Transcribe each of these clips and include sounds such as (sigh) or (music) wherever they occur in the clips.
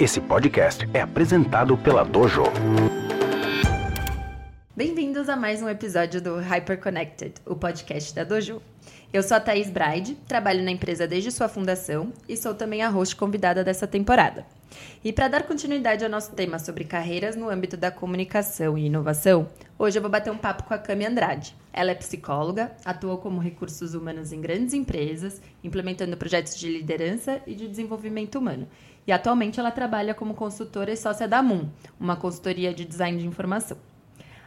Esse podcast é apresentado pela Dojo. Bem-vindos a mais um episódio do Hyper Connected, o podcast da Dojo. Eu sou a Thaís Bride, trabalho na empresa desde sua fundação e sou também a host convidada dessa temporada. E para dar continuidade ao nosso tema sobre carreiras no âmbito da comunicação e inovação, hoje eu vou bater um papo com a Cami Andrade. Ela é psicóloga, atuou como recursos humanos em grandes empresas, implementando projetos de liderança e de desenvolvimento humano. E atualmente ela trabalha como consultora e sócia da Moon, uma consultoria de design de informação.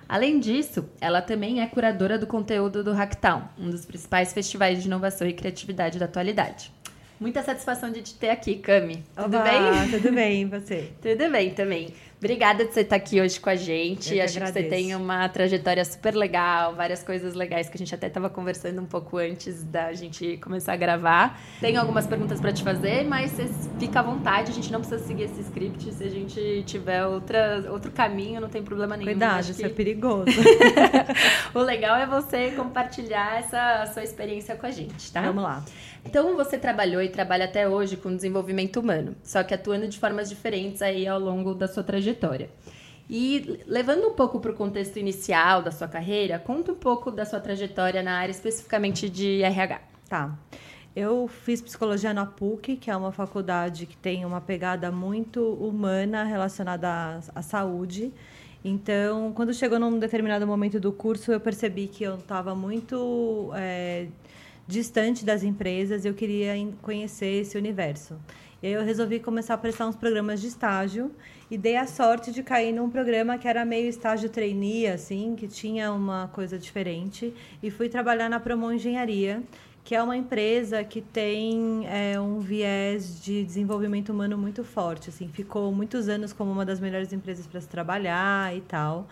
Além disso, ela também é curadora do conteúdo do Hacktown, um dos principais festivais de inovação e criatividade da atualidade. Muita satisfação de te ter aqui, Cami. Tudo bem? Tudo bem, (laughs) você? Tudo bem também. Obrigada de você estar aqui hoje com a gente. Eu que Acho que você agradeço. tem uma trajetória super legal, várias coisas legais que a gente até estava conversando um pouco antes da gente começar a gravar. Tenho algumas perguntas para te fazer, mas você fica à vontade, a gente não precisa seguir esse script. Se a gente tiver outra, outro caminho, não tem problema nenhum. Cuidado, isso que é perigoso. (laughs) o legal é você compartilhar essa sua experiência com a gente, tá? Vamos lá. Então você trabalhou e trabalha até hoje com desenvolvimento humano, só que atuando de formas diferentes aí ao longo da sua trajetória. E levando um pouco para o contexto inicial da sua carreira, conta um pouco da sua trajetória na área especificamente de RH. Tá. Eu fiz psicologia na PUC, que é uma faculdade que tem uma pegada muito humana relacionada à, à saúde. Então, quando chegou num determinado momento do curso, eu percebi que eu estava muito é, distante das empresas e eu queria conhecer esse universo. E aí eu resolvi começar a prestar uns programas de estágio e dei a sorte de cair num programa que era meio estágio trainee, assim, que tinha uma coisa diferente. E fui trabalhar na Promon Engenharia, que é uma empresa que tem é, um viés de desenvolvimento humano muito forte. Assim, ficou muitos anos como uma das melhores empresas para se trabalhar e tal.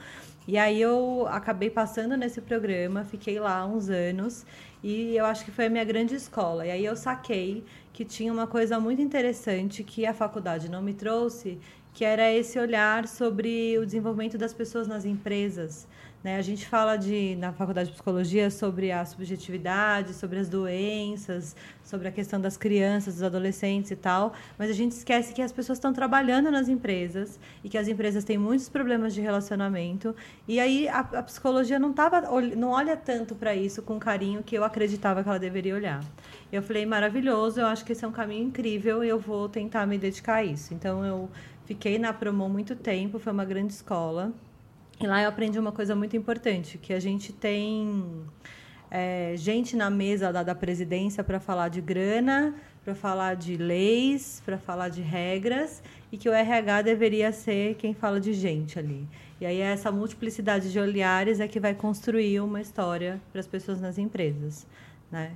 E aí eu acabei passando nesse programa, fiquei lá uns anos e eu acho que foi a minha grande escola. E aí eu saquei que tinha uma coisa muito interessante que a faculdade não me trouxe, que era esse olhar sobre o desenvolvimento das pessoas nas empresas. Né? A gente fala de, na faculdade de psicologia sobre a subjetividade, sobre as doenças, sobre a questão das crianças, dos adolescentes e tal, mas a gente esquece que as pessoas estão trabalhando nas empresas e que as empresas têm muitos problemas de relacionamento. E aí a, a psicologia não, tava, não olha tanto para isso com carinho que eu acreditava que ela deveria olhar. Eu falei, maravilhoso, eu acho que esse é um caminho incrível e eu vou tentar me dedicar a isso. Então eu fiquei na Promo muito tempo, foi uma grande escola. E lá eu aprendi uma coisa muito importante, que a gente tem é, gente na mesa da, da presidência para falar de grana, para falar de leis, para falar de regras, e que o RH deveria ser quem fala de gente ali. E aí essa multiplicidade de olhares é que vai construir uma história para as pessoas nas empresas, né?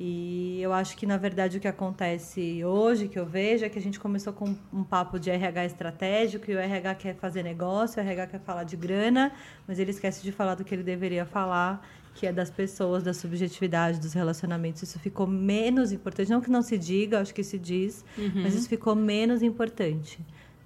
E eu acho que, na verdade, o que acontece hoje, que eu vejo, é que a gente começou com um papo de RH estratégico, e o RH quer fazer negócio, o RH quer falar de grana, mas ele esquece de falar do que ele deveria falar, que é das pessoas, da subjetividade, dos relacionamentos. Isso ficou menos importante. Não que não se diga, acho que se diz, mas isso ficou menos importante.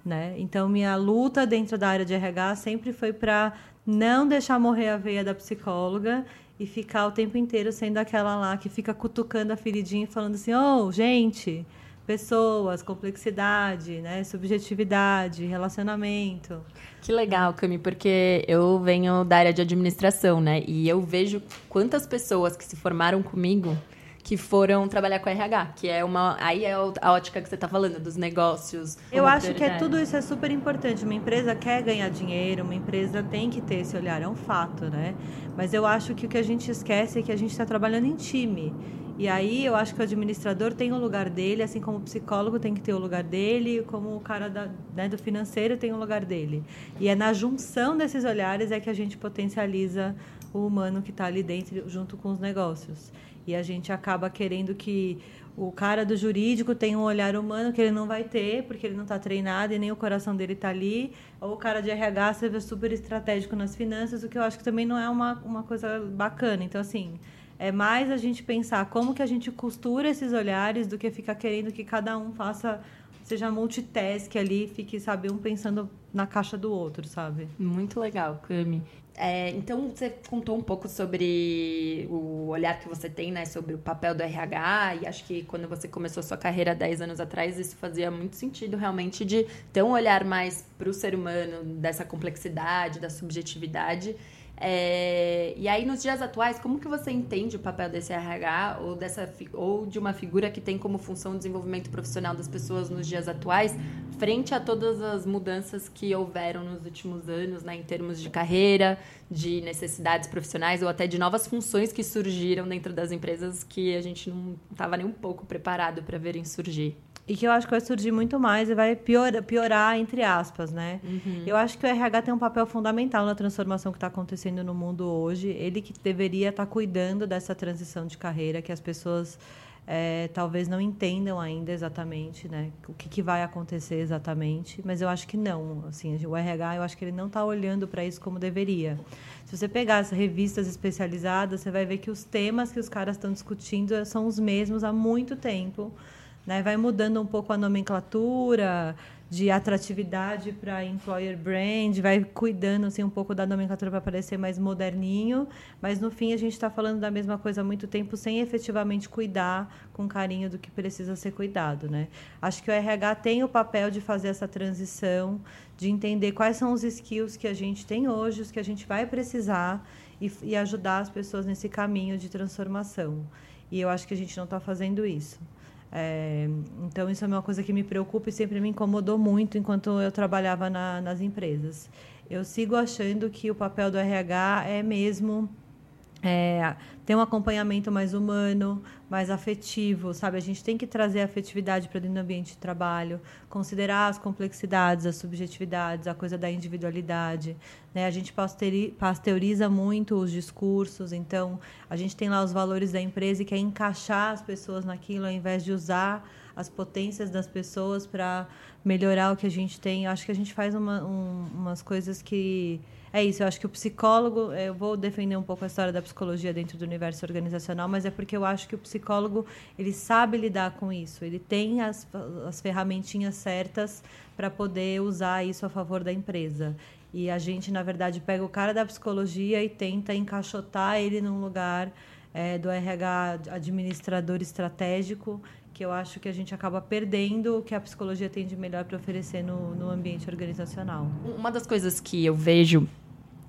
Né? Então, minha luta dentro da área de RH sempre foi para não deixar morrer a veia da psicóloga e ficar o tempo inteiro sendo aquela lá que fica cutucando a feridinha e falando assim: oh, gente, pessoas, complexidade, né? subjetividade, relacionamento. Que legal, Cami, porque eu venho da área de administração, né? E eu vejo quantas pessoas que se formaram comigo que foram trabalhar com RH, que é uma. Aí é a ótica que você está falando, dos negócios. Eu acho que é prioridade. tudo isso é super importante. Uma empresa quer ganhar dinheiro, uma empresa tem que ter esse olhar, é um fato, né? Mas eu acho que o que a gente esquece é que a gente está trabalhando em time. E aí eu acho que o administrador tem o lugar dele, assim como o psicólogo tem que ter o lugar dele, como o cara da, né, do financeiro tem o lugar dele. E é na junção desses olhares é que a gente potencializa o humano que está ali dentro, junto com os negócios. E a gente acaba querendo que o cara do jurídico tenha um olhar humano que ele não vai ter, porque ele não está treinado e nem o coração dele está ali. Ou o cara de RH seja super estratégico nas finanças, o que eu acho que também não é uma, uma coisa bacana. Então, assim, é mais a gente pensar como que a gente costura esses olhares do que ficar querendo que cada um faça, seja multitask ali, fique, sabe, um pensando na caixa do outro, sabe? Muito legal, Cami. É, então, você contou um pouco sobre o olhar que você tem, né, sobre o papel do RH, e acho que quando você começou sua carreira 10 anos atrás, isso fazia muito sentido, realmente, de ter um olhar mais para o ser humano, dessa complexidade, da subjetividade. É, e aí, nos dias atuais, como que você entende o papel desse RH ou, dessa, ou de uma figura que tem como função o desenvolvimento profissional das pessoas nos dias atuais, frente a todas as mudanças que houveram nos últimos anos, né, em termos de carreira, de necessidades profissionais ou até de novas funções que surgiram dentro das empresas que a gente não estava nem um pouco preparado para verem surgir? E que eu acho que vai surgir muito mais e vai piorar, piorar entre aspas, né? Uhum. Eu acho que o RH tem um papel fundamental na transformação que está acontecendo no mundo hoje. Ele que deveria estar tá cuidando dessa transição de carreira, que as pessoas é, talvez não entendam ainda exatamente, né? O que, que, vai acontecer exatamente. Mas eu acho que não. Assim, o RH, eu acho que ele não está olhando para isso como deveria. Se você pegar as revistas especializadas, você vai ver que os temas que os caras estão discutindo são os mesmos há muito tempo né? Vai mudando um pouco a nomenclatura de atratividade para employer brand, vai cuidando assim, um pouco da nomenclatura para parecer mais moderninho, mas no fim a gente está falando da mesma coisa há muito tempo sem efetivamente cuidar com carinho do que precisa ser cuidado. Né? Acho que o RH tem o papel de fazer essa transição, de entender quais são os skills que a gente tem hoje, os que a gente vai precisar e, e ajudar as pessoas nesse caminho de transformação. E eu acho que a gente não está fazendo isso. É, então, isso é uma coisa que me preocupa e sempre me incomodou muito enquanto eu trabalhava na, nas empresas. Eu sigo achando que o papel do RH é mesmo é, ter um acompanhamento mais humano, mais afetivo, sabe? A gente tem que trazer a afetividade para dentro do ambiente de trabalho, considerar as complexidades, as subjetividades, a coisa da individualidade. Né? A gente pasteuriza muito os discursos, então a gente tem lá os valores da empresa e quer encaixar as pessoas naquilo ao invés de usar as potências das pessoas para melhorar o que a gente tem. Acho que a gente faz uma, um, umas coisas que é isso, eu acho que o psicólogo, eu vou defender um pouco a história da psicologia dentro do universo organizacional, mas é porque eu acho que o psicólogo, ele sabe lidar com isso, ele tem as, as ferramentinhas certas para poder usar isso a favor da empresa. E a gente, na verdade, pega o cara da psicologia e tenta encaixotar ele num lugar é, do RH administrador estratégico, que eu acho que a gente acaba perdendo o que a psicologia tem de melhor para oferecer no, no ambiente organizacional. Uma das coisas que eu vejo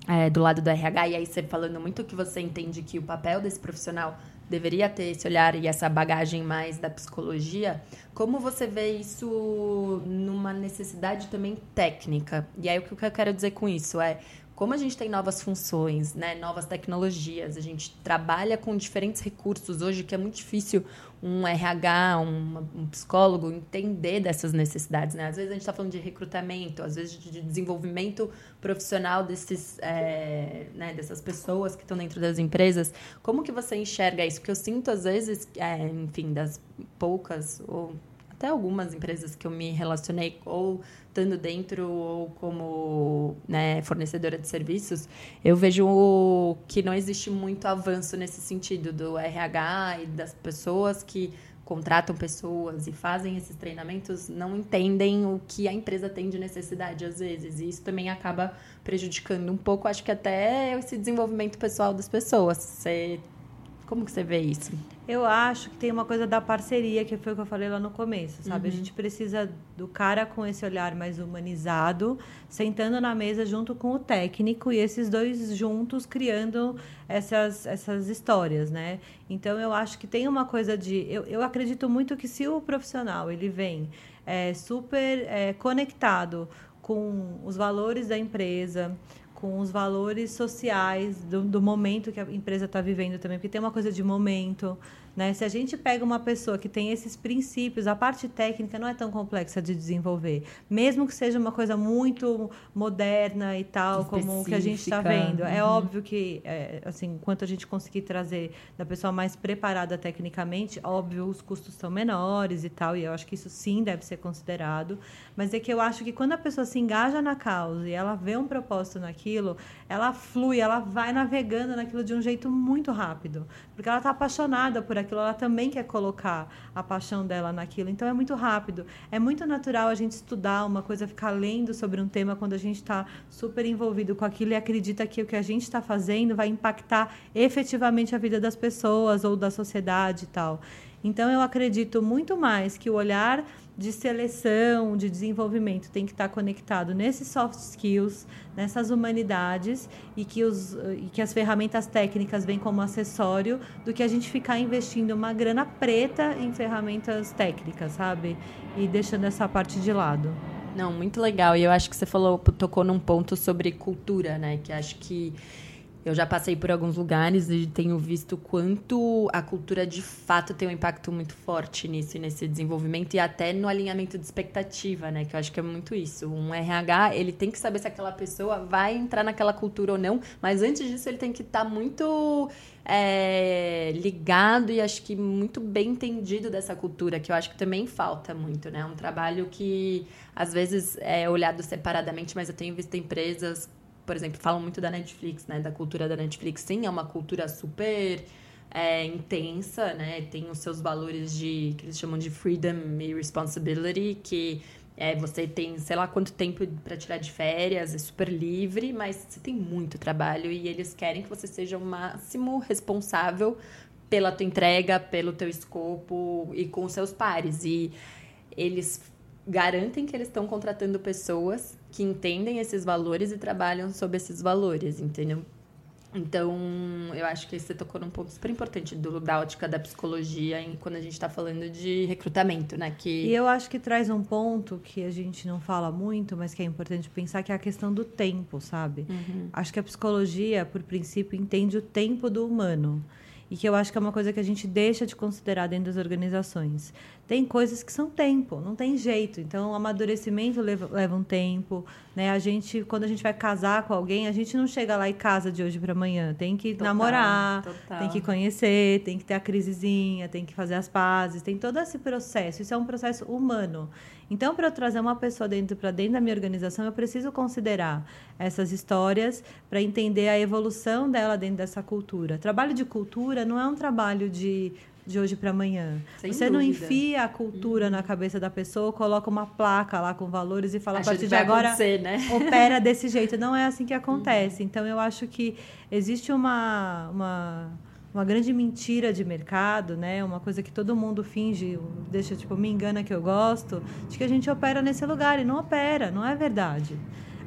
é, do lado do RH, e aí você falando muito que você entende que o papel desse profissional deveria ter esse olhar e essa bagagem mais da psicologia, como você vê isso numa necessidade também técnica? E aí o que eu quero dizer com isso é como a gente tem novas funções, né, novas tecnologias, a gente trabalha com diferentes recursos hoje que é muito difícil um RH, um, um psicólogo entender dessas necessidades, né? Às vezes a gente está falando de recrutamento, às vezes de desenvolvimento profissional desses, é, né, dessas pessoas que estão dentro das empresas. Como que você enxerga isso? Porque eu sinto às vezes, é, enfim, das poucas ou até algumas empresas que eu me relacionei ou estando dentro ou como né, fornecedora de serviços, eu vejo que não existe muito avanço nesse sentido do RH e das pessoas que contratam pessoas e fazem esses treinamentos não entendem o que a empresa tem de necessidade às vezes. E isso também acaba prejudicando um pouco, acho que até esse desenvolvimento pessoal das pessoas. Você como que você vê isso? Eu acho que tem uma coisa da parceria, que foi o que eu falei lá no começo, sabe? Uhum. A gente precisa do cara com esse olhar mais humanizado, sentando na mesa junto com o técnico e esses dois juntos criando essas, essas histórias, né? Então, eu acho que tem uma coisa de... Eu, eu acredito muito que se o profissional, ele vem é, super é, conectado com os valores da empresa, com os valores sociais do, do momento que a empresa está vivendo também, porque tem uma coisa de momento. Né? Se a gente pega uma pessoa que tem esses princípios, a parte técnica não é tão complexa de desenvolver. Mesmo que seja uma coisa muito moderna e tal, como o que a gente está vendo. É uhum. É óbvio que, é, assim, quanto a gente conseguir trazer da pessoa mais preparada tecnicamente, óbvio, os custos são menores e tal, e eu acho que isso sim deve ser considerado. Mas é que eu acho que quando a pessoa se engaja na causa e ela vê um propósito naquilo, ela flui, ela vai navegando naquilo de um jeito muito rápido. Porque ela está apaixonada por aquilo, ela também quer colocar a paixão dela naquilo. Então é muito rápido. É muito natural a gente estudar uma coisa, ficar lendo sobre um tema quando a gente está super envolvido com aquilo e acredita que o que a gente está fazendo vai impactar efetivamente a vida das pessoas ou da sociedade e tal. Então eu acredito muito mais que o olhar de seleção, de desenvolvimento tem que estar conectado nesses soft skills, nessas humanidades e que, os, e que as ferramentas técnicas vêm como acessório do que a gente ficar investindo uma grana preta em ferramentas técnicas, sabe? E deixando essa parte de lado. Não, muito legal. E eu acho que você falou, tocou num ponto sobre cultura, né? Que acho que eu já passei por alguns lugares e tenho visto quanto a cultura de fato tem um impacto muito forte nisso, nesse desenvolvimento e até no alinhamento de expectativa, né? Que eu acho que é muito isso. Um RH, ele tem que saber se aquela pessoa vai entrar naquela cultura ou não, mas antes disso ele tem que estar tá muito é, ligado e acho que muito bem entendido dessa cultura, que eu acho que também falta muito, né? Um trabalho que às vezes é olhado separadamente, mas eu tenho visto empresas por exemplo, falam muito da Netflix, né? Da cultura da Netflix. Sim, é uma cultura super é, intensa, né? Tem os seus valores de que eles chamam de freedom e responsibility, que é, você tem sei lá quanto tempo para tirar de férias, é super livre, mas você tem muito trabalho e eles querem que você seja o máximo responsável pela tua entrega, pelo teu escopo e com seus pares. E eles garantem que eles estão contratando pessoas que entendem esses valores e trabalham sob esses valores, entendeu? Então, eu acho que você tocou num ponto super importante do, da ótica da psicologia em, quando a gente está falando de recrutamento, né? Que... E eu acho que traz um ponto que a gente não fala muito, mas que é importante pensar, que é a questão do tempo, sabe? Uhum. Acho que a psicologia, por princípio, entende o tempo do humano e que eu acho que é uma coisa que a gente deixa de considerar dentro das organizações. Tem coisas que são tempo, não tem jeito. Então, o amadurecimento leva, leva um tempo. Né? A gente, quando a gente vai casar com alguém, a gente não chega lá e casa de hoje para amanhã. Tem que total, namorar, total. tem que conhecer, tem que ter a crisezinha, tem que fazer as pazes, tem todo esse processo. Isso é um processo humano. Então, para eu trazer uma pessoa dentro para dentro da minha organização, eu preciso considerar essas histórias para entender a evolução dela dentro dessa cultura. Trabalho de cultura não é um trabalho de de hoje para amanhã. Sem Você dúvida. não enfia a cultura uhum. na cabeça da pessoa, coloca uma placa lá com valores e fala a partir de agora né? (laughs) opera desse jeito. Não é assim que acontece. Uhum. Então eu acho que existe uma, uma uma grande mentira de mercado, né? Uma coisa que todo mundo finge, deixa tipo me engana que eu gosto, de que a gente opera nesse lugar e não opera, não é verdade.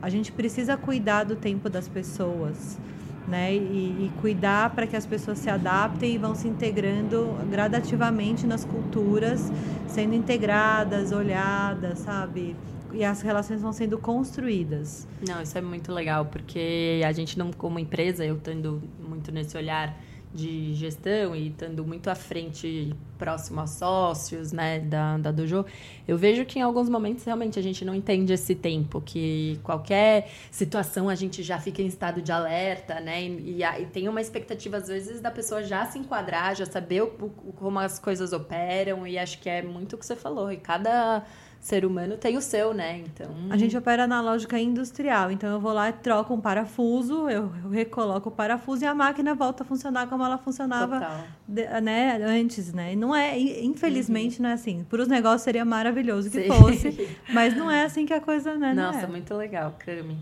A gente precisa cuidar do tempo das pessoas, né? E, e cuidar para que as pessoas se adaptem e vão se integrando gradativamente nas culturas, sendo integradas, olhadas, sabe? e as relações vão sendo construídas. Não, isso é muito legal, porque a gente não, como empresa, eu tendo muito nesse olhar de gestão e estando muito à frente, próximo a sócios, né, da, da Dojo, eu vejo que em alguns momentos realmente a gente não entende esse tempo, que qualquer situação a gente já fica em estado de alerta, né, e, e, e tem uma expectativa às vezes da pessoa já se enquadrar, já saber o, o, como as coisas operam, e acho que é muito o que você falou, e cada ser humano tem o seu, né? Então. A gente opera na lógica industrial. Então eu vou lá e troco um parafuso, eu, recoloco o parafuso e a máquina volta a funcionar como ela funcionava de, né, antes, né? E não é, infelizmente, uhum. não é assim. Para os negócios seria maravilhoso que Sim. fosse, (laughs) mas não é assim que a coisa, né? Nossa, é. muito legal, Cami.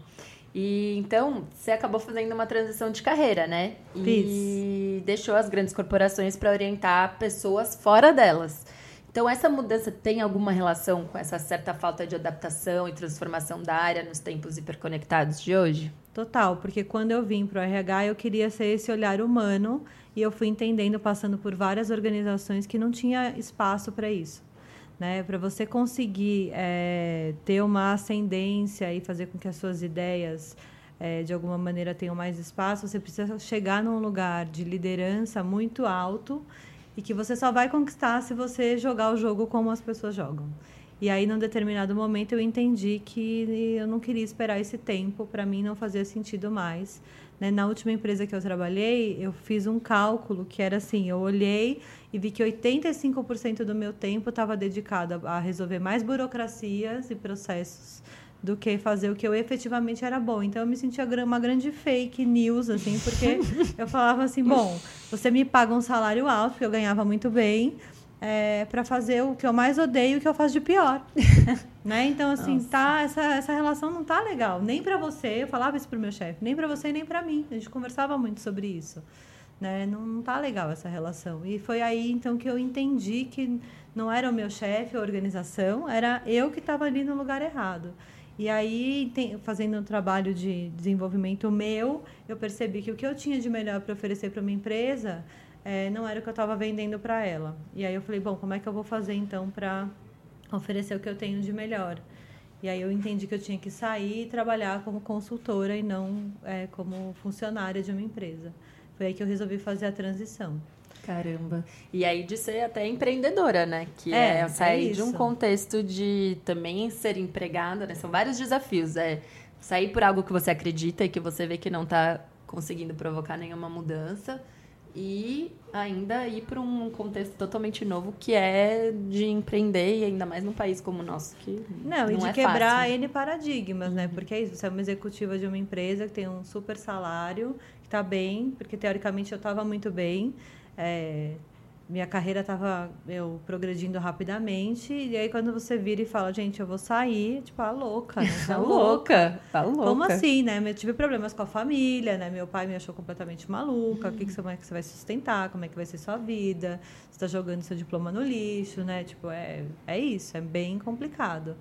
E então, você acabou fazendo uma transição de carreira, né? Fiz. E deixou as grandes corporações para orientar pessoas fora delas. Então, essa mudança tem alguma relação com essa certa falta de adaptação e transformação da área nos tempos hiperconectados de hoje? Total, porque quando eu vim para o RH, eu queria ser esse olhar humano e eu fui entendendo, passando por várias organizações, que não tinha espaço para isso. Né? Para você conseguir é, ter uma ascendência e fazer com que as suas ideias, é, de alguma maneira, tenham mais espaço, você precisa chegar num lugar de liderança muito alto e que você só vai conquistar se você jogar o jogo como as pessoas jogam. E aí, num determinado momento, eu entendi que eu não queria esperar esse tempo, para mim não fazia sentido mais. Né? Na última empresa que eu trabalhei, eu fiz um cálculo que era assim: eu olhei e vi que 85% do meu tempo estava dedicado a resolver mais burocracias e processos do que fazer o que eu efetivamente era bom. Então eu me sentia uma grande fake news, assim, porque (laughs) eu falava assim, bom, você me paga um salário alto, porque eu ganhava muito bem, é, para fazer o que eu mais odeio e o que eu faço de pior. (laughs) né? Então, assim, Nossa. tá, essa, essa relação não tá legal. Nem para você, eu falava isso pro meu chefe, nem para você nem para mim. A gente conversava muito sobre isso. Né? Não, não tá legal essa relação. E foi aí, então, que eu entendi que não era o meu chefe, a organização, era eu que estava ali no lugar errado. E aí, tem, fazendo um trabalho de desenvolvimento meu, eu percebi que o que eu tinha de melhor para oferecer para uma empresa é, não era o que eu estava vendendo para ela. E aí eu falei, bom, como é que eu vou fazer então para oferecer o que eu tenho de melhor? E aí eu entendi que eu tinha que sair e trabalhar como consultora e não é, como funcionária de uma empresa. Foi aí que eu resolvi fazer a transição. Caramba. E aí de ser até empreendedora, né? Que é, é sair é de um contexto de também ser empregada, né? São vários desafios. É sair por algo que você acredita e que você vê que não está conseguindo provocar nenhuma mudança e ainda ir para um contexto totalmente novo que é de empreender e ainda mais num país como o nosso que não, não e de é quebrar fácil. N paradigmas, né? Porque é isso, você é uma executiva de uma empresa que tem um super salário, está bem, porque teoricamente eu estava muito bem, é, minha carreira estava eu progredindo rapidamente e aí quando você vira e fala gente eu vou sair tipo a louca né? (laughs) tá louca. tá louca. Como assim né? Eu tive problemas com a família né? Meu pai me achou completamente maluca o que que você, como é que você vai sustentar? Como é que vai ser sua vida? Você está jogando seu diploma no lixo né? Tipo é é isso é bem complicado.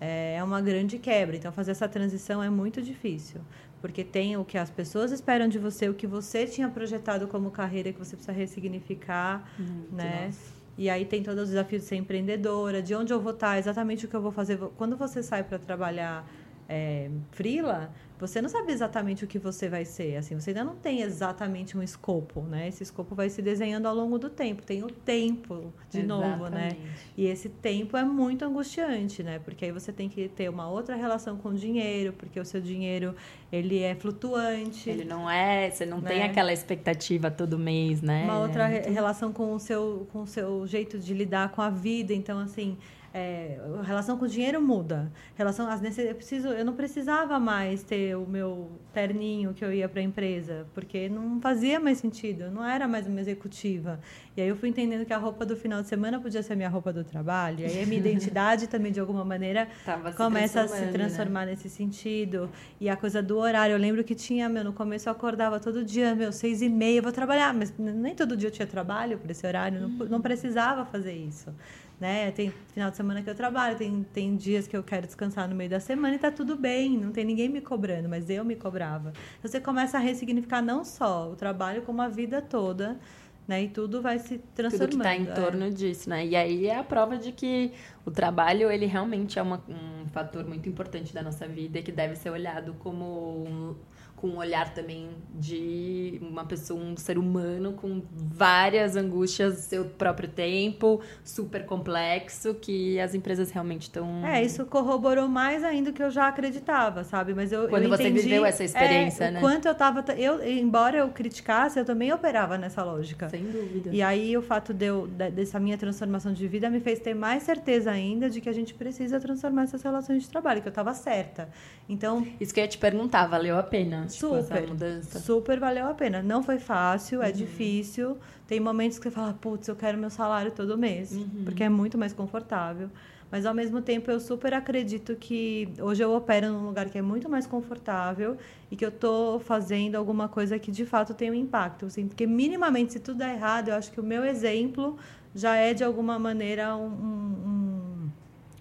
É, é uma grande quebra então fazer essa transição é muito difícil porque tem o que as pessoas esperam de você, o que você tinha projetado como carreira que você precisa ressignificar, né? Nossa. E aí tem todos os desafios de ser empreendedora, de onde eu vou estar, exatamente o que eu vou fazer. Quando você sai para trabalhar é, frila, você não sabe exatamente o que você vai ser, assim, você ainda não tem exatamente um escopo, né? Esse escopo vai se desenhando ao longo do tempo, tem o tempo de exatamente. novo, né? E esse tempo é muito angustiante, né? Porque aí você tem que ter uma outra relação com o dinheiro, porque o seu dinheiro, ele é flutuante. Ele não é, você não né? tem aquela expectativa todo mês, né? Uma outra é muito... relação com o seu com o seu jeito de lidar com a vida, então assim, é, a relação com o dinheiro muda. Relação às necessidades, eu preciso, eu não precisava mais ter o meu terninho que eu ia para a empresa, porque não fazia mais sentido. Eu não era mais uma executiva. E aí eu fui entendendo que a roupa do final de semana podia ser a minha roupa do trabalho. E aí a minha identidade (laughs) também de alguma maneira começa a se né? transformar né? nesse sentido. E a coisa do horário, eu lembro que tinha, meu, no começo eu acordava todo dia, meu, seis e meia, vou trabalhar, mas nem todo dia eu tinha trabalho para esse horário, não, não precisava fazer isso né? Tem final de semana que eu trabalho, tem, tem dias que eu quero descansar no meio da semana e tá tudo bem, não tem ninguém me cobrando, mas eu me cobrava. Você começa a ressignificar não só o trabalho, como a vida toda, né? E tudo vai se transformando. Tudo que está em é. torno disso, né? E aí é a prova de que o trabalho, ele realmente é uma, um fator muito importante da nossa vida e que deve ser olhado como um com um olhar também de uma pessoa, um ser humano com várias angústias do seu próprio tempo, super complexo, que as empresas realmente estão. É, isso corroborou mais ainda do que eu já acreditava, sabe? Mas eu. Quando eu você entendi, viveu essa experiência, é, né? O quanto eu tava. Eu, embora eu criticasse, eu também operava nessa lógica. Sem dúvida. E aí o fato de eu, dessa minha transformação de vida me fez ter mais certeza ainda de que a gente precisa transformar essas relações de trabalho, que eu estava certa. Então. Isso que eu ia te perguntar, valeu a pena? Super. Tipo, essa mudança? Super valeu a pena. Não foi fácil, é uhum. difícil. Tem momentos que você fala, putz, eu quero meu salário todo mês, uhum. porque é muito mais confortável. Mas ao mesmo tempo eu super acredito que hoje eu opero num lugar que é muito mais confortável e que eu estou fazendo alguma coisa que de fato tem um impacto. Assim, porque minimamente, se tudo der errado, eu acho que o meu exemplo já é de alguma maneira um, um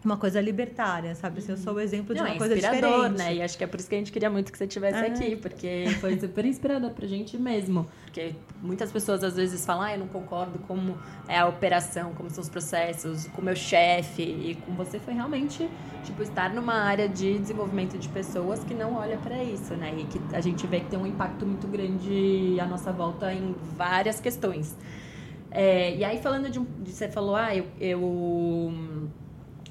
uma coisa libertária, sabe? Assim, eu sou o exemplo de não, uma é coisa diferente. né? E acho que é por isso que a gente queria muito que você estivesse ah. aqui, porque (laughs) foi super inspirador pra gente mesmo. Porque muitas pessoas às vezes falam, ah, eu não concordo como é a operação, como são os processos, com o meu chefe. E com você foi realmente, tipo, estar numa área de desenvolvimento de pessoas que não olha para isso, né? E que a gente vê que tem um impacto muito grande à nossa volta em várias questões. É, e aí, falando de, de você falou, ah, eu, eu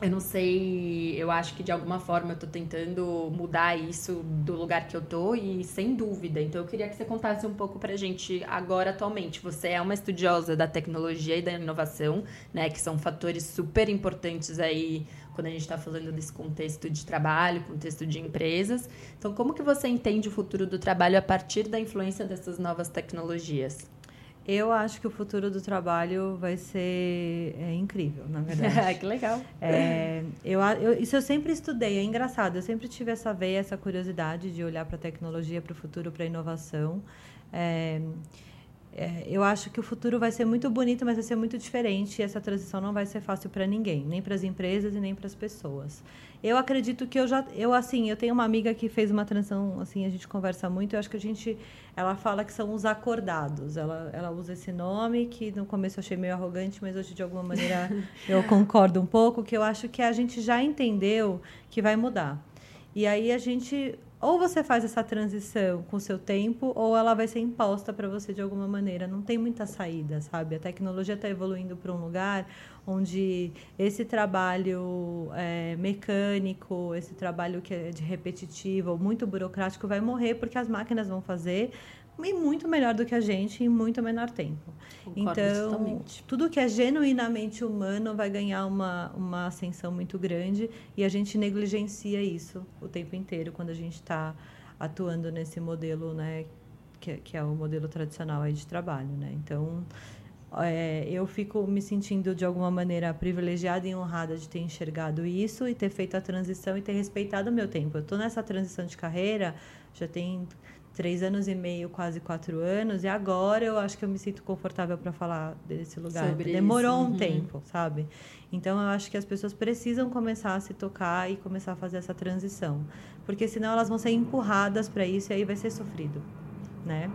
eu não sei, eu acho que de alguma forma eu tô tentando mudar isso do lugar que eu tô e sem dúvida. Então eu queria que você contasse um pouco pra gente agora atualmente. Você é uma estudiosa da tecnologia e da inovação, né, que são fatores super importantes aí quando a gente está falando desse contexto de trabalho, contexto de empresas. Então, como que você entende o futuro do trabalho a partir da influência dessas novas tecnologias? Eu acho que o futuro do trabalho vai ser é, incrível, na (laughs) verdade. que legal. É, eu, eu, isso eu sempre estudei, é engraçado. Eu sempre tive essa veia, essa curiosidade de olhar para a tecnologia, para o futuro, para a inovação. É, é, eu acho que o futuro vai ser muito bonito, mas vai ser muito diferente. E essa transição não vai ser fácil para ninguém, nem para as empresas e nem para as pessoas. Eu acredito que eu já, eu assim, eu tenho uma amiga que fez uma transição, assim, a gente conversa muito. Eu acho que a gente, ela fala que são os acordados. Ela, ela usa esse nome que no começo eu achei meio arrogante, mas hoje de alguma maneira (laughs) eu concordo um pouco. Que eu acho que a gente já entendeu que vai mudar. E aí a gente ou você faz essa transição com o seu tempo, ou ela vai ser imposta para você de alguma maneira. Não tem muita saída, sabe? A tecnologia está evoluindo para um lugar onde esse trabalho é, mecânico, esse trabalho que é de repetitivo, muito burocrático, vai morrer porque as máquinas vão fazer e muito melhor do que a gente em muito menor tempo. Concordo então, totalmente. tudo que é genuinamente humano vai ganhar uma, uma ascensão muito grande e a gente negligencia isso o tempo inteiro quando a gente está atuando nesse modelo, né, que, que, é o modelo tradicional aí de trabalho, né? Então, é, eu fico me sentindo de alguma maneira privilegiada e honrada de ter enxergado isso e ter feito a transição e ter respeitado o meu tempo. Eu estou nessa transição de carreira já tem três anos e meio, quase quatro anos, e agora eu acho que eu me sinto confortável para falar desse lugar. Sobre Demorou isso. um Uhum. tempo, sabe? Então eu acho que as pessoas precisam começar a se tocar e começar a fazer essa transição, porque senão elas vão ser empurradas para isso e aí vai ser sofrido, né?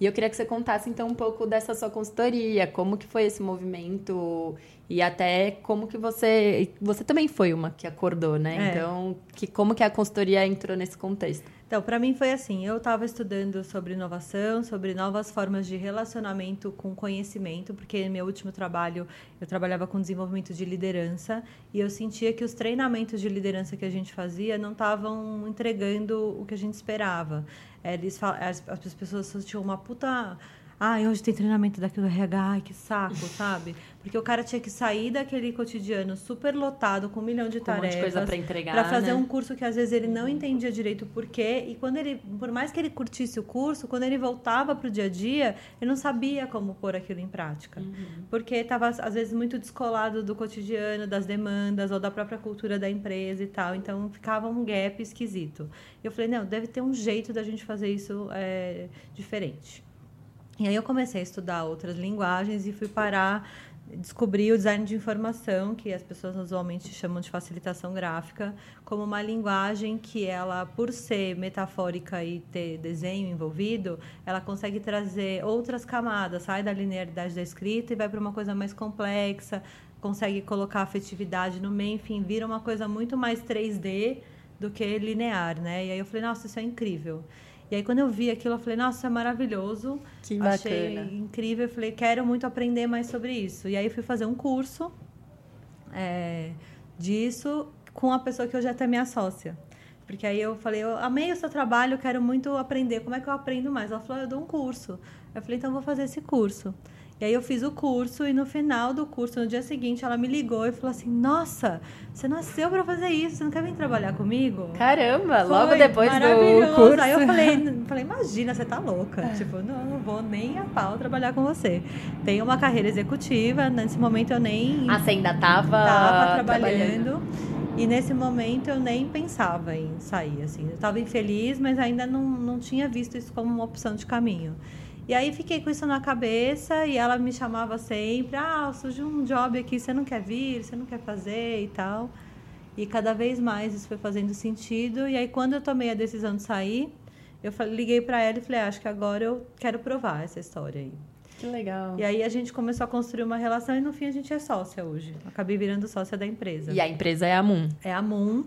E eu queria que você contasse então um pouco dessa sua consultoria, como que foi esse movimento e até como que você você também foi uma que acordou, né? É. Então, que como que a consultoria entrou nesse contexto? Então, para mim foi assim, eu estava estudando sobre inovação, sobre novas formas de relacionamento com conhecimento, porque no meu último trabalho eu trabalhava com desenvolvimento de liderança e eu sentia que os treinamentos de liderança que a gente fazia não estavam entregando o que a gente esperava. Eles, as, as pessoas tinham uma puta Ai, hoje tem treinamento daquilo RH, ai, que saco, sabe? Porque o cara tinha que sair daquele cotidiano super lotado, com um milhão de Com um tarefas. coisa pra entregar, Pra fazer né? um curso que às vezes ele não entendia direito o porquê. E quando ele, por mais que ele curtisse o curso, quando ele voltava pro dia a dia, ele não sabia como pôr aquilo em prática. Uhum. Porque estava, às vezes, muito descolado do cotidiano, das demandas ou da própria cultura da empresa e tal. Então ficava um gap esquisito. Eu falei, não, deve ter um jeito da gente fazer isso é, diferente. E aí eu comecei a estudar outras linguagens e fui parar, descobri o design de informação, que as pessoas usualmente chamam de facilitação gráfica, como uma linguagem que ela, por ser metafórica e ter desenho envolvido, ela consegue trazer outras camadas, sai da linearidade da escrita e vai para uma coisa mais complexa, consegue colocar afetividade no meio, enfim, vira uma coisa muito mais 3D do que linear, né? E aí eu falei, nossa, isso é incrível. E aí, quando eu vi aquilo, eu falei, nossa, é maravilhoso. Que Achei bacana. incrível. Eu falei, quero muito aprender mais sobre isso. E aí, fui fazer um curso é, disso com a pessoa que hoje é até minha sócia. Porque aí eu falei, eu amei o seu trabalho, quero muito aprender. Como é que eu aprendo mais? Ela falou, eu dou um curso. Eu falei, então vou fazer esse curso. E aí eu fiz o curso e no final do curso, no dia seguinte, ela me ligou e falou assim: Nossa, você nasceu para fazer isso, você não quer vir trabalhar comigo? Caramba, logo Foi depois do curso. Aí eu falei, (laughs) falei, imagina, você tá louca. Tipo, não, não vou nem a pau trabalhar com você. Tenho uma carreira executiva, nesse momento eu nem Ah, você ainda tava, tava trabalhando. E nesse momento eu nem pensava em sair, assim. Eu estava infeliz, mas ainda não, não tinha visto isso como uma opção de caminho. E aí fiquei com isso na cabeça e ela me chamava sempre, ah, surgiu um job aqui, você não quer vir, você não quer fazer e tal. E cada vez mais isso foi fazendo sentido. E aí quando eu tomei a decisão de sair, eu liguei para ela e falei, ah, acho que agora eu quero provar essa história aí. Que legal. E aí a gente começou a construir uma relação e no fim a gente é sócia hoje. Acabei virando sócia da empresa. E a empresa é a Moon. É a Moon,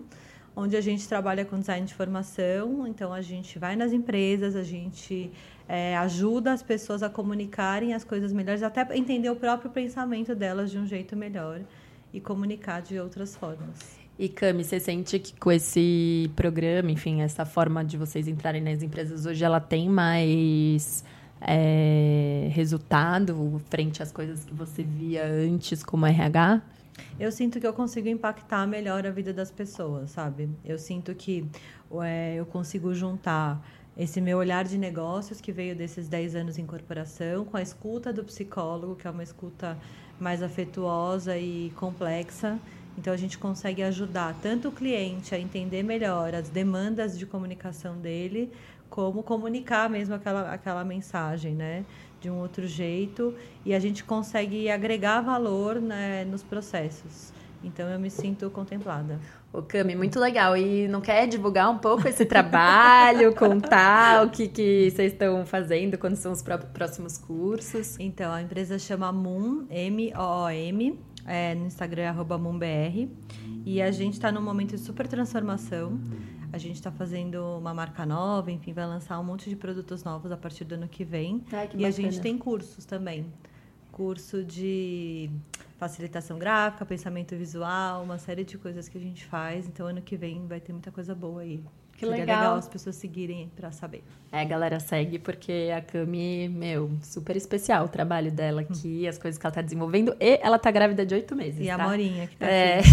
onde a gente trabalha com design de formação. Então a gente vai nas empresas, a gente é, ajuda as pessoas a comunicarem as coisas melhores, até entender o próprio pensamento delas de um jeito melhor e comunicar de outras formas. E Cami, você sente que com esse programa, enfim, essa forma de vocês entrarem nas empresas hoje, ela tem mais é, resultado frente às coisas que você via antes como RH? Eu sinto que eu consigo impactar melhor a vida das pessoas, sabe? Eu sinto que é, eu consigo juntar esse meu olhar de negócios que veio desses 10 anos em corporação, com a escuta do psicólogo, que é uma escuta mais afetuosa e complexa. Então a gente consegue ajudar tanto o cliente a entender melhor as demandas de comunicação dele, como comunicar mesmo aquela, aquela mensagem, né? De um outro jeito. E a gente consegue agregar valor né, nos processos. Então eu me sinto contemplada. O Cami, muito legal. E não quer divulgar um pouco esse trabalho, (laughs) contar o que, que vocês estão fazendo, quando são os próximos cursos? Então, a empresa chama Moon, M-O-O-M, é, no Instagram é MoonBR. E a gente está num momento de super transformação. A gente está fazendo uma marca nova, enfim, vai lançar um monte de produtos novos a partir do ano que vem. Ai, que e a gente tem cursos também. Curso de facilitação gráfica, pensamento visual, uma série de coisas que a gente faz. Então, ano que vem vai ter muita coisa boa aí. Que Seria legal. legal as pessoas seguirem para saber. É, galera, segue porque a Cami, meu, super especial o trabalho dela aqui, as coisas que ela tá desenvolvendo. E ela tá grávida de oito meses. E tá? a Morinha, que tá É. aqui.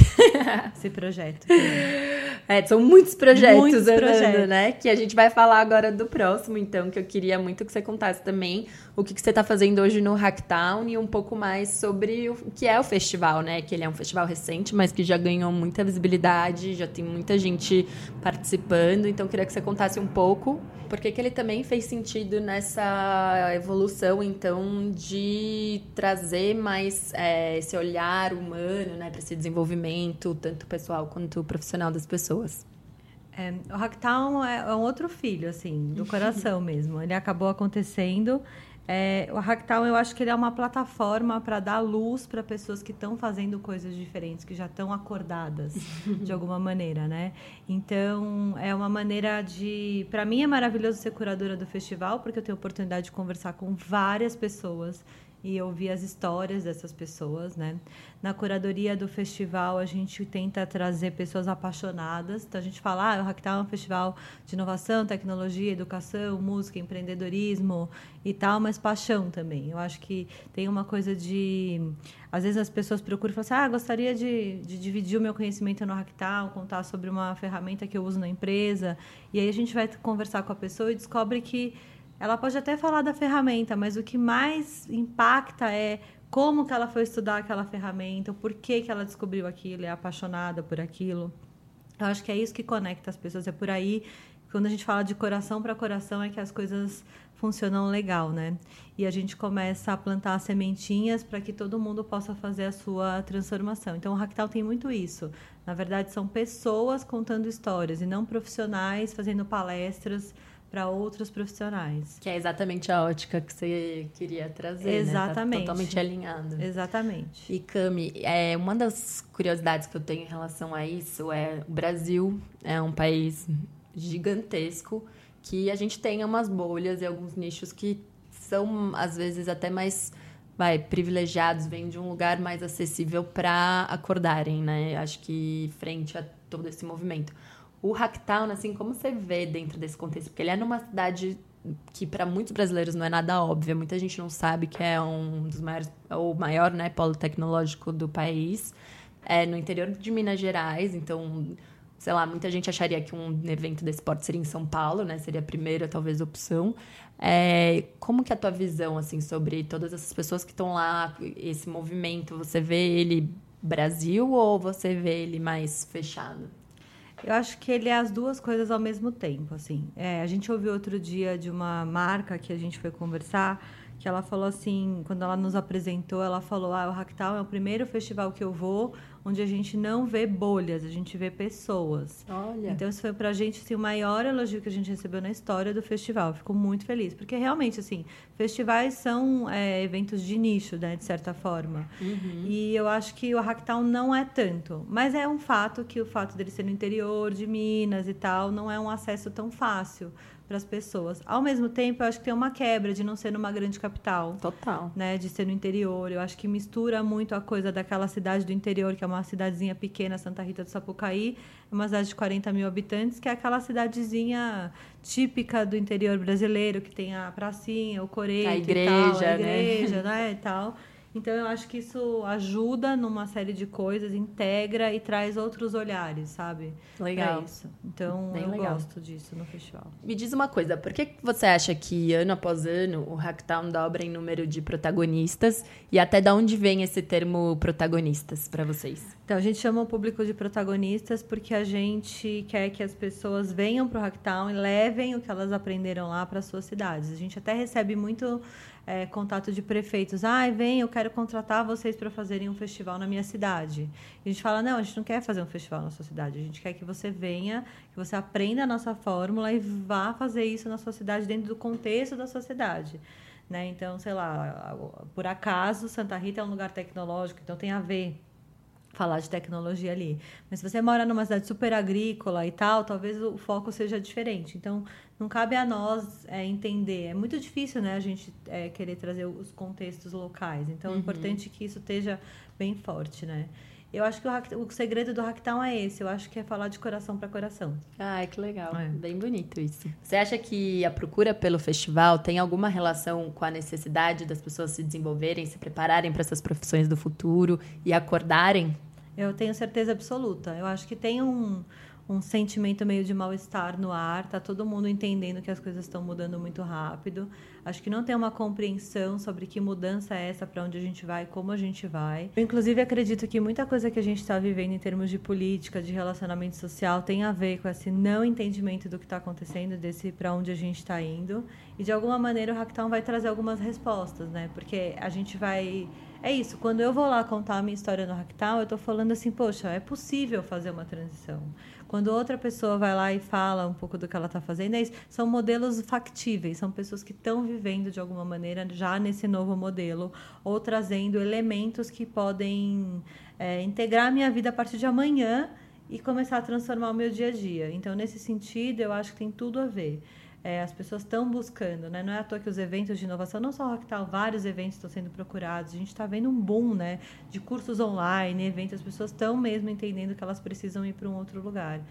(laughs) Esse projeto. (laughs) É, são muitos projetos Muitos andando, projetos. né? Que a gente vai falar agora do próximo, então, que eu queria muito que você contasse também o que, que você está fazendo hoje no Hacktown e um pouco mais sobre o que é o festival, né? Que ele é um festival recente, mas que já ganhou muita visibilidade, já tem muita gente participando. Então, eu queria que você contasse um pouco porque que ele também fez sentido nessa evolução, então, de trazer mais é, esse olhar humano, né, para esse desenvolvimento, tanto pessoal quanto profissional das pessoas. É, o Hacktown é, é um outro filho, assim, do (laughs) coração mesmo. Ele acabou acontecendo. É, o Hacktown, eu acho que ele é uma plataforma para dar luz para pessoas que estão fazendo coisas diferentes, que já estão acordadas (laughs) de alguma maneira, né? Então, é uma maneira de. Para mim, é maravilhoso ser curadora do festival, porque eu tenho a oportunidade de conversar com várias pessoas e ouvir as histórias dessas pessoas, né? Na curadoria do festival, a gente tenta trazer pessoas apaixonadas. Então, a gente fala, ah, o Hacktown é um festival de inovação, tecnologia, educação, música, empreendedorismo e tal, mas paixão também. Eu acho que tem uma coisa de... Às vezes as pessoas procuram e falam assim, ah, gostaria de, de dividir o meu conhecimento no Hacktown, contar sobre uma ferramenta que eu uso na empresa. E aí a gente vai conversar com a pessoa e descobre que ela pode até falar da ferramenta, mas o que mais impacta é como que ela foi estudar aquela ferramenta, o porquê que ela descobriu aquilo, é apaixonada por aquilo. Eu acho que é isso que conecta as pessoas, é por aí, quando a gente fala de coração para coração, é que as coisas funcionam legal, né? E a gente começa a plantar sementinhas para que todo mundo possa fazer a sua transformação. Então, o Hacktal tem muito isso. Na verdade, são pessoas contando histórias e não profissionais fazendo palestras para outros profissionais. Que é exatamente a ótica que você queria trazer, Exatamente. Né? Tá totalmente alinhado. Exatamente. E Cami, é, uma das curiosidades que eu tenho em relação a isso é o Brasil é um país gigantesco que a gente tem umas bolhas e alguns nichos que são às vezes até mais vai privilegiados, vêm de um lugar mais acessível para acordarem, né? Acho que frente a todo esse movimento. O Hacktown, assim, como você vê dentro desse contexto? Porque ele é numa cidade que para muitos brasileiros não é nada óbvia. Muita gente não sabe que é um dos maiores, ou maior, né, polo tecnológico do país. É no interior de Minas Gerais, então, sei lá, muita gente acharia que um evento desse porte seria em São Paulo, né? Seria a primeira, talvez, opção. É, como que é a tua visão, assim, sobre todas essas pessoas que estão lá, esse movimento? Você vê ele Brasil ou você vê ele mais fechado? Eu acho que ele é as duas coisas ao mesmo tempo, assim. É, a gente ouviu outro dia de uma marca que a gente foi conversar, que ela falou assim, quando ela nos apresentou, ela falou, ah, o Hacktown é o primeiro festival que eu vou onde a gente não vê bolhas, a gente vê pessoas. Olha. Então, isso foi pra gente assim, o maior elogio que a gente recebeu na história do festival. Fico muito feliz. Porque realmente, assim, festivais são é, eventos de nicho, né, de certa forma. Uhum. E eu acho que o Hacktown não é tanto. Mas é um fato que o fato dele ser no interior de Minas e tal, não é um acesso tão fácil para as pessoas. Ao mesmo tempo, eu acho que tem uma quebra de não ser numa grande capital. Total. Né, de ser no interior. Eu acho que mistura muito a coisa daquela cidade do interior, que é uma cidadezinha pequena, Santa Rita do Sapucaí, é uma cidade de 40 mil habitantes, que é aquela cidadezinha típica do interior brasileiro, que tem a pracinha, o coreto A e igreja, tal, a né? igreja, (laughs) né? e tal. Então eu acho que isso ajuda numa série de coisas, integra e traz outros olhares, sabe? Legal. Pra isso. Então Bem eu legal. gosto disso no festival. Me diz uma coisa, por que que você acha que ano após ano o Hacktown dobra em número de protagonistas e até da onde vem esse termo protagonistas para vocês? Então, a gente chama o público de protagonistas porque a gente quer que as pessoas venham para o Hacktown e levem o que elas aprenderam lá para suas cidades. A gente até recebe muito é, contato de prefeitos. Ah, vem, eu quero contratar vocês para fazerem um festival na minha cidade. E a gente fala, não, a gente não quer fazer um festival na sua cidade. A gente quer que você venha, que você aprenda a nossa fórmula e vá fazer isso na sua cidade, dentro do contexto da sua cidade. Né? Então, sei lá, por acaso, Santa Rita é um lugar tecnológico, então tem a ver falar de tecnologia ali. Mas se você mora numa cidade super agrícola e tal, talvez o foco seja diferente. Então, não cabe a nós é, entender. É muito difícil, né, a gente é, querer trazer os contextos locais. Então, é importante que isso esteja bem forte, né? Eu acho que o, hack- o segredo do Hacktown é esse. Eu acho que é falar de coração para coração. Ai, que legal. É. Bem bonito isso. Você acha que a procura pelo festival tem alguma relação com a necessidade das pessoas se desenvolverem, se prepararem para essas profissões do futuro e acordarem? Eu tenho certeza absoluta. Eu acho que tem um, um sentimento meio de mal-estar no ar, tá todo mundo entendendo que as coisas estão mudando muito rápido. Acho que não tem uma compreensão sobre que mudança é essa, para onde a gente vai, como a gente vai. Eu, inclusive, acredito que muita coisa que a gente está vivendo em termos de política, de relacionamento social, tem a ver com esse não entendimento do que está acontecendo, desse para onde a gente está indo. E, de alguma maneira, o Hacktown vai trazer algumas respostas, né? Porque a gente vai é isso, quando eu vou lá contar a minha história no Hacktown, eu estou falando assim, poxa, é possível fazer uma transição. Quando outra pessoa vai lá e fala um pouco do que ela está fazendo, é isso. São modelos factíveis, são pessoas que estão vivendo de alguma maneira já nesse novo modelo, ou trazendo elementos que podem é, integrar a minha vida a partir de amanhã e começar a transformar o meu dia a dia. Então, nesse sentido, eu acho que tem tudo a ver. É, as pessoas estão buscando, né? Não é à toa que os eventos de inovação, não só o Hacktal, vários eventos estão sendo procurados. A gente está vendo um boom, né? De cursos online, eventos, as pessoas estão mesmo entendendo que elas precisam ir para um outro lugar.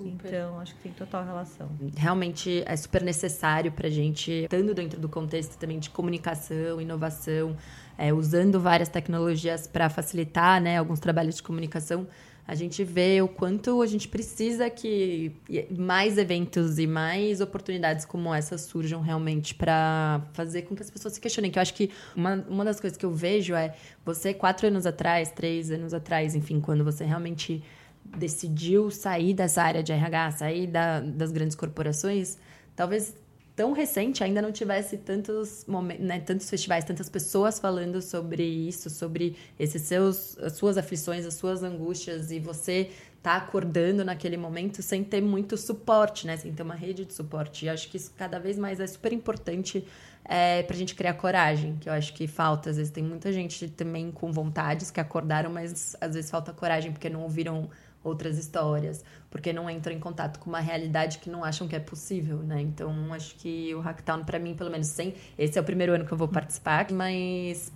Então, acho que tem total relação. Realmente é super necessário para a gente, estando dentro do contexto também de comunicação, inovação, é, usando várias tecnologias para facilitar né, alguns trabalhos de comunicação, a gente vê o quanto a gente precisa que mais eventos e mais oportunidades como essa surjam realmente para fazer com que as pessoas se questionem. Que eu acho que uma, uma das coisas que eu vejo é você, quatro anos atrás, três anos atrás, enfim, quando você realmente decidiu sair dessa área de RH, sair da, das grandes corporações, talvez tão recente ainda não tivesse tantos momentos, né, tantos festivais, tantas pessoas falando sobre isso, sobre esses seus, as suas aflições, as suas angústias e você tá acordando naquele momento sem ter muito suporte, né, sem ter uma rede de suporte. E acho que isso cada vez mais é super importante é, pra gente criar coragem, que eu acho que falta. Às vezes tem muita gente também com vontades que acordaram, mas às vezes falta coragem porque não ouviram outras histórias, porque não entram em contato com uma realidade que não acham que é possível, né? Então, acho que o Hacktown, para mim, pelo menos, sem. Esse é o primeiro ano que eu vou participar, mas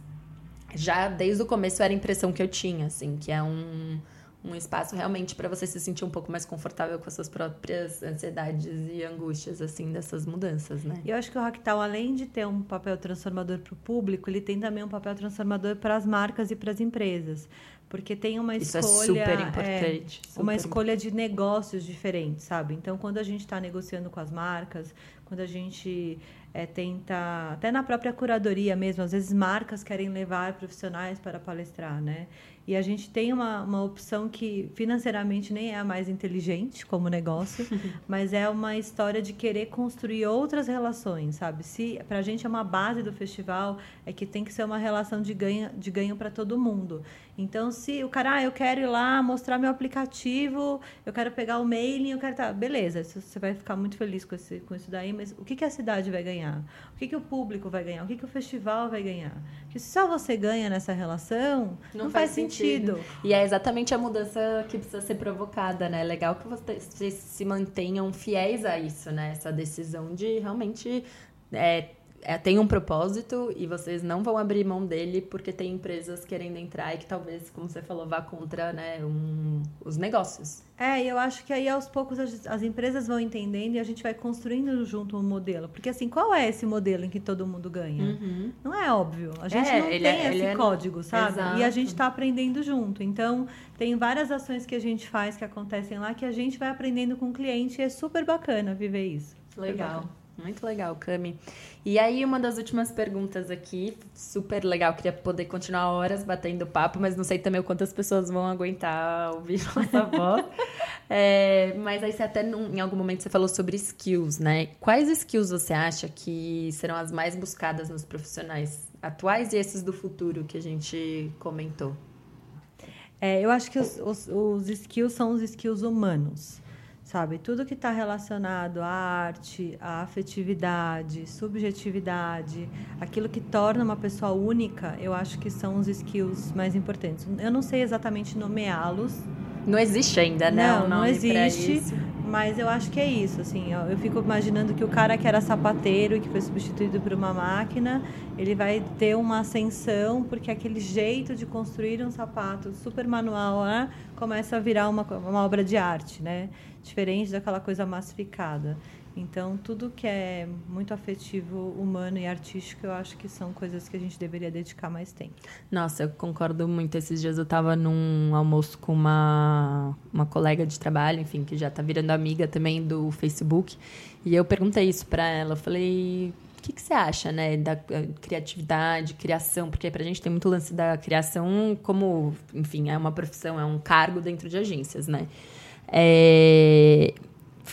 já desde o começo era a impressão que eu tinha, assim, que é um, um espaço realmente para você se sentir um pouco mais confortável com as suas próprias ansiedades e angústias, assim, dessas mudanças, né? Eu acho que o Hacktal, além de ter um papel transformador para o público, ele tem também um papel transformador para as marcas e para as empresas. Porque tem uma Isso escolha. é super importante. É, uma super escolha de negócios diferentes, sabe? Então, quando a gente está negociando com as marcas, quando a gente é, tenta, até na própria curadoria mesmo, às vezes marcas querem levar profissionais para palestrar, né? E a gente tem uma, uma opção que financeiramente nem é a mais inteligente como negócio, (laughs) mas é uma história de querer construir outras relações, sabe? Se para a gente é uma base do festival é que tem que ser uma relação de ganho de ganho para todo mundo. Então, se o cara, ah, eu quero ir lá mostrar meu aplicativo, eu quero pegar o mailing, eu quero tá, beleza, você vai ficar muito feliz com, esse, com isso daí, mas o que, que a cidade vai ganhar? O que, que o público vai ganhar? O que, que o festival vai ganhar? Porque se só você ganha nessa relação, não, não faz, faz sentido. sentido. E é exatamente a mudança que precisa ser provocada, né? É legal que vocês se mantenham fiéis a isso, né? Essa decisão de realmente é, é, tem um propósito e vocês não vão abrir mão dele porque tem empresas querendo entrar e que talvez, como você falou, vá contra né, um, os negócios. É, e eu acho que aí aos poucos as, as, empresas vão entendendo e a gente vai construindo junto um modelo. Porque assim, qual é esse modelo em que todo mundo ganha? Uhum. Não é óbvio. A gente é, não tem é, esse é código, sabe? Exato. E a gente está aprendendo junto. Então, tem várias ações que a gente faz que acontecem lá que a gente vai aprendendo com o cliente e é super bacana viver isso. Legal. Muito legal, Cami. E aí, uma das últimas perguntas aqui, super legal, queria poder continuar horas batendo papo, mas não sei também quantas pessoas vão aguentar ouvir (laughs) nossa voz. É, mas aí, você até em algum momento você falou sobre skills, né? Quais skills você acha que serão as mais buscadas nos profissionais atuais e esses do futuro que a gente comentou? É, eu acho que os, os, os skills são os skills humanos sabe? Tudo que está relacionado à arte, à afetividade, subjetividade, aquilo que torna uma pessoa única, eu acho que são os skills mais importantes. Eu não sei exatamente nomeá-los. Não existe ainda, né? Não, não existe. Mas eu acho que é isso, assim. Eu fico imaginando que o cara que era sapateiro e que foi substituído por uma máquina, ele vai ter uma ascensão porque aquele jeito de construir um sapato super manual né, começa a virar uma, uma obra de arte, né? Diferente daquela coisa massificada. Então, tudo que é muito afetivo, humano e artístico, eu acho que são coisas que a gente deveria dedicar mais tempo. Nossa, eu concordo muito. Esses dias eu estava num almoço com uma, uma colega de trabalho, enfim, que já está virando amiga também do Facebook, e eu perguntei isso para ela. Eu falei, o que, que, você acha, né, da eh, criatividade, criação? Porque para a gente tem muito lance da criação como, enfim, é uma profissão, é um cargo dentro de agências, né? É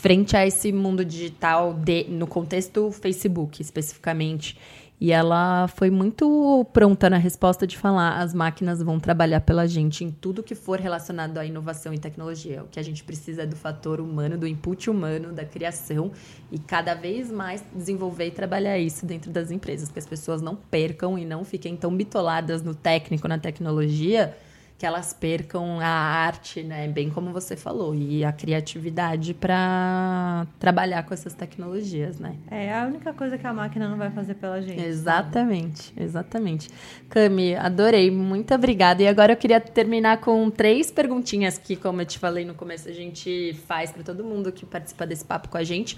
frente a esse mundo digital de, no contexto Facebook especificamente. E ela foi muito pronta na resposta de falar: as máquinas vão trabalhar pela gente em tudo que for relacionado à inovação e tecnologia. O que a gente precisa é do fator humano, do input humano, da criação e cada vez mais desenvolver e trabalhar isso dentro das empresas, que as pessoas não percam e não fiquem tão bitoladas no técnico, na tecnologia que elas percam a arte, né? Bem como você falou, e a criatividade para trabalhar com essas tecnologias, né? É a única coisa que a máquina não vai fazer pela gente. Exatamente, sabe? exatamente. Cami, adorei, muito obrigada. E agora eu queria terminar com três perguntinhas que, como eu te falei no começo, a gente faz para todo mundo que participa desse papo com a gente.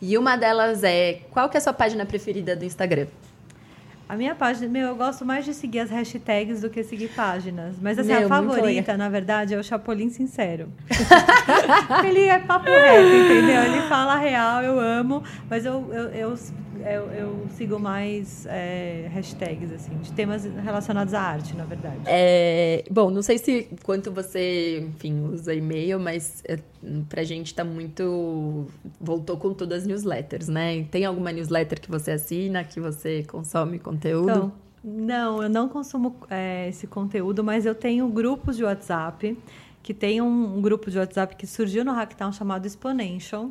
E uma delas é: qual que é a sua página preferida do Instagram? A minha página, meu, eu gosto mais de seguir as hashtags do que seguir páginas. Mas assim, meu, a favorita, na verdade, é o Chapolin Sincero. (laughs) ele é papo reto, entendeu? Ele fala real, eu amo, mas eu, eu, eu eu, eu sigo mais é, hashtags, assim, de temas relacionados à arte, na verdade. É, bom, não sei se quanto você, enfim, usa e-mail, mas é, pra gente tá muito. Voltou com todas as newsletters, né? Tem alguma newsletter que você assina, que você consome conteúdo? Então, não, eu não consumo é, esse conteúdo, mas eu tenho grupos de WhatsApp, que tem um, um grupo de WhatsApp que surgiu no Hacktown chamado Exponential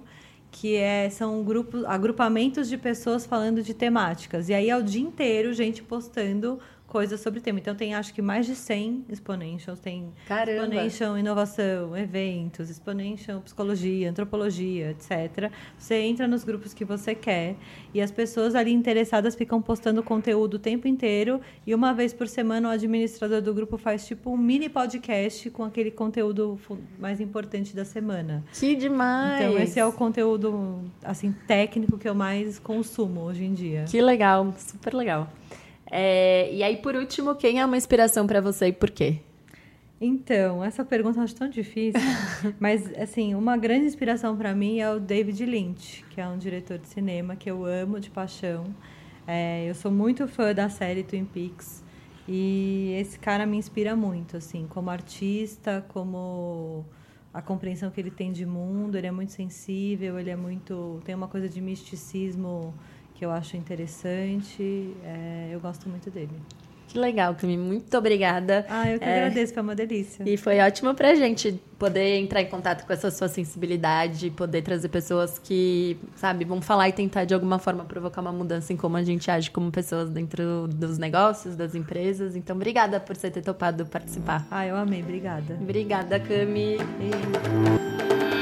que é, são grupos, agrupamentos de pessoas falando de temáticas. E aí é o dia inteiro gente postando coisas sobre o tema. Então tem acho que mais de 100 exponentials, tem Caramba. exponential inovação, eventos, exponential psicologia, antropologia, etc. Você entra nos grupos que você quer e as pessoas ali interessadas ficam postando conteúdo o tempo inteiro e uma vez por semana o administrador do grupo faz tipo um mini podcast com aquele conteúdo mais importante da semana. Que demais. Então esse é o conteúdo assim técnico que eu mais consumo hoje em dia. Que legal, super legal. É, e aí, por último, quem é uma inspiração para você e por quê? Então, essa pergunta eu acho tão difícil. (laughs) mas, assim, uma grande inspiração para mim é o David Lynch, que é um diretor de cinema que eu amo de paixão. É, eu sou muito fã da série Twin Peaks. E esse cara me inspira muito, assim, como artista, como a compreensão que ele tem de mundo. Ele é muito sensível, ele é muito. tem uma coisa de misticismo que eu acho interessante. É, eu gosto muito dele. Que legal, Cami. Muito obrigada. Ah, eu que é, agradeço, foi uma delícia. E foi ótimo pra gente poder entrar em contato com essa sua sensibilidade, poder trazer pessoas que, sabe, vão falar e tentar de alguma forma provocar uma mudança em como a gente age como pessoas dentro dos negócios, das empresas. Então, obrigada por você ter topado participar. Ah, eu amei. Obrigada. Obrigada, Cami. E...